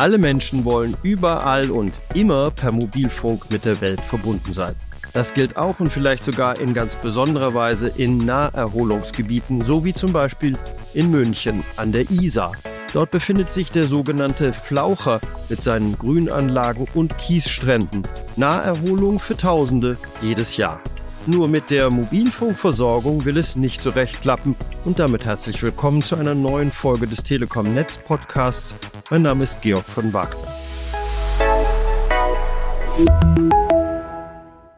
Alle Menschen wollen überall und immer per Mobilfunk mit der Welt verbunden sein. Das gilt auch und vielleicht sogar in ganz besonderer Weise in Naherholungsgebieten, so wie zum Beispiel in München an der Isar. Dort befindet sich der sogenannte Flaucher mit seinen Grünanlagen und Kiesstränden. Naherholung für Tausende jedes Jahr. Nur mit der Mobilfunkversorgung will es nicht so recht klappen. Und damit herzlich willkommen zu einer neuen Folge des Telekom Netz Podcasts. Mein Name ist Georg von Wagner.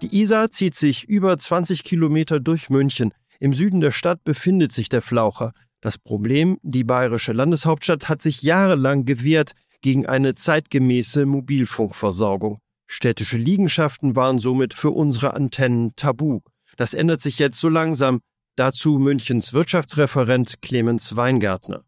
Die Isar zieht sich über 20 Kilometer durch München. Im Süden der Stadt befindet sich der Flaucher. Das Problem, die bayerische Landeshauptstadt hat sich jahrelang gewehrt gegen eine zeitgemäße Mobilfunkversorgung. Städtische Liegenschaften waren somit für unsere Antennen tabu. Das ändert sich jetzt so langsam. Dazu Münchens Wirtschaftsreferent Clemens Weingärtner.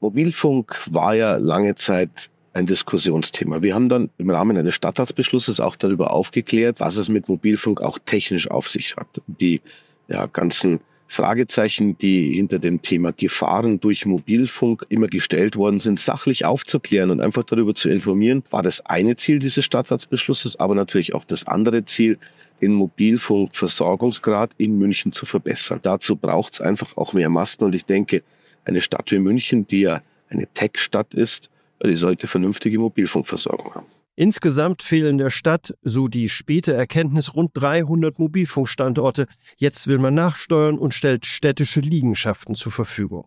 Mobilfunk war ja lange Zeit ein Diskussionsthema. Wir haben dann im Rahmen eines Stadtratsbeschlusses auch darüber aufgeklärt, was es mit Mobilfunk auch technisch auf sich hat. Die ja, ganzen Fragezeichen, die hinter dem Thema Gefahren durch Mobilfunk immer gestellt worden sind, sachlich aufzuklären und einfach darüber zu informieren, war das eine Ziel dieses Stadtratsbeschlusses, aber natürlich auch das andere Ziel, den Mobilfunkversorgungsgrad in München zu verbessern. Dazu braucht es einfach auch mehr Masten und ich denke, eine Stadt wie München, die ja eine Tech-Stadt ist, die sollte vernünftige Mobilfunkversorgung haben. Insgesamt fehlen der Stadt, so die späte Erkenntnis, rund 300 Mobilfunkstandorte. Jetzt will man nachsteuern und stellt städtische Liegenschaften zur Verfügung.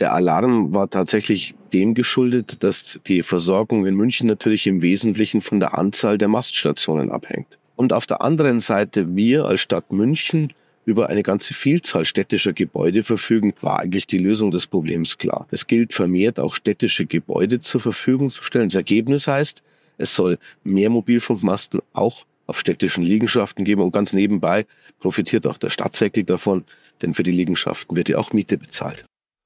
Der Alarm war tatsächlich dem geschuldet, dass die Versorgung in München natürlich im Wesentlichen von der Anzahl der Maststationen abhängt. Und auf der anderen Seite, wir als Stadt München über eine ganze Vielzahl städtischer Gebäude verfügen, war eigentlich die Lösung des Problems klar. Es gilt vermehrt auch städtische Gebäude zur Verfügung zu stellen. Das Ergebnis heißt, es soll mehr Mobilfunkmasten auch auf städtischen Liegenschaften geben und ganz nebenbei profitiert auch der Stadtsäckling davon, denn für die Liegenschaften wird ja auch Miete bezahlt.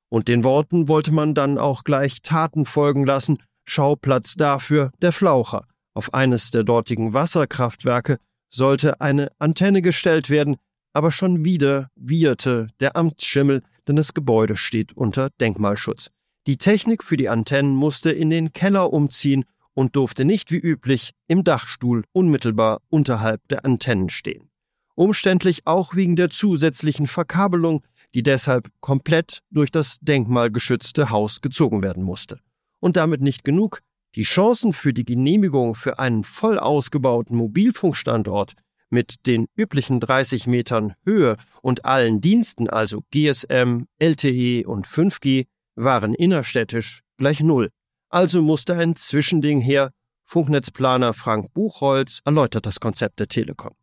Und den Worten wollte man dann auch gleich Taten folgen lassen. Schauplatz dafür der Flaucher. Auf eines der dortigen Wasserkraftwerke sollte eine Antenne gestellt werden, aber schon wieder wieherte der Amtsschimmel, denn das Gebäude steht unter Denkmalschutz. Die Technik für die Antennen musste in den Keller umziehen und durfte nicht wie üblich im Dachstuhl unmittelbar unterhalb der Antennen stehen. Umständlich auch wegen der zusätzlichen Verkabelung, die deshalb komplett durch das denkmalgeschützte Haus gezogen werden musste. Und damit nicht genug, die Chancen für die Genehmigung für einen voll ausgebauten Mobilfunkstandort mit den üblichen 30 Metern Höhe und allen Diensten, also GSM, LTE und 5G, waren innerstädtisch gleich Null. Also musste ein Zwischending her. Funknetzplaner Frank Buchholz erläutert das Konzept der Telekom.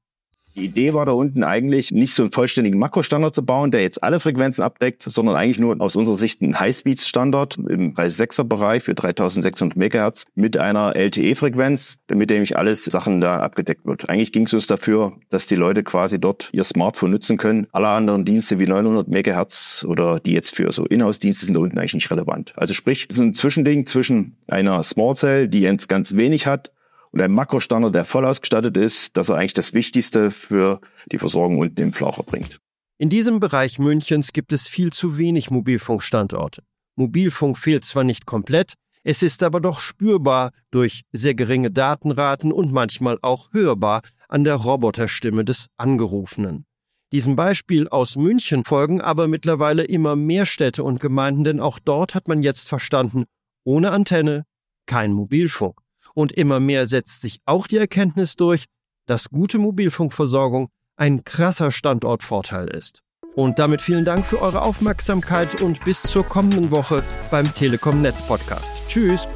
Die Idee war da unten eigentlich, nicht so einen vollständigen Makrostandard zu bauen, der jetzt alle Frequenzen abdeckt, sondern eigentlich nur aus unserer Sicht ein Highspeed-Standard im 36er Bereich für 3600 MHz mit einer LTE-Frequenz, damit nämlich alles Sachen da abgedeckt wird. Eigentlich ging es uns dafür, dass die Leute quasi dort ihr Smartphone nutzen können. Alle anderen Dienste wie 900 MHz oder die jetzt für so Inhouse-Dienste sind da unten eigentlich nicht relevant. Also sprich, es ist ein Zwischending zwischen einer Smart Cell, die jetzt ganz wenig hat, und ein Makrostandard, der voll ausgestattet ist, dass er eigentlich das Wichtigste für die Versorgung unten im Flaucher bringt. In diesem Bereich Münchens gibt es viel zu wenig Mobilfunkstandorte. Mobilfunk fehlt zwar nicht komplett, es ist aber doch spürbar durch sehr geringe Datenraten und manchmal auch hörbar an der Roboterstimme des Angerufenen. Diesem Beispiel aus München folgen aber mittlerweile immer mehr Städte und Gemeinden, denn auch dort hat man jetzt verstanden, ohne Antenne kein Mobilfunk. Und immer mehr setzt sich auch die Erkenntnis durch, dass gute Mobilfunkversorgung ein krasser Standortvorteil ist. Und damit vielen Dank für eure Aufmerksamkeit und bis zur kommenden Woche beim Telekom Netz Podcast. Tschüss.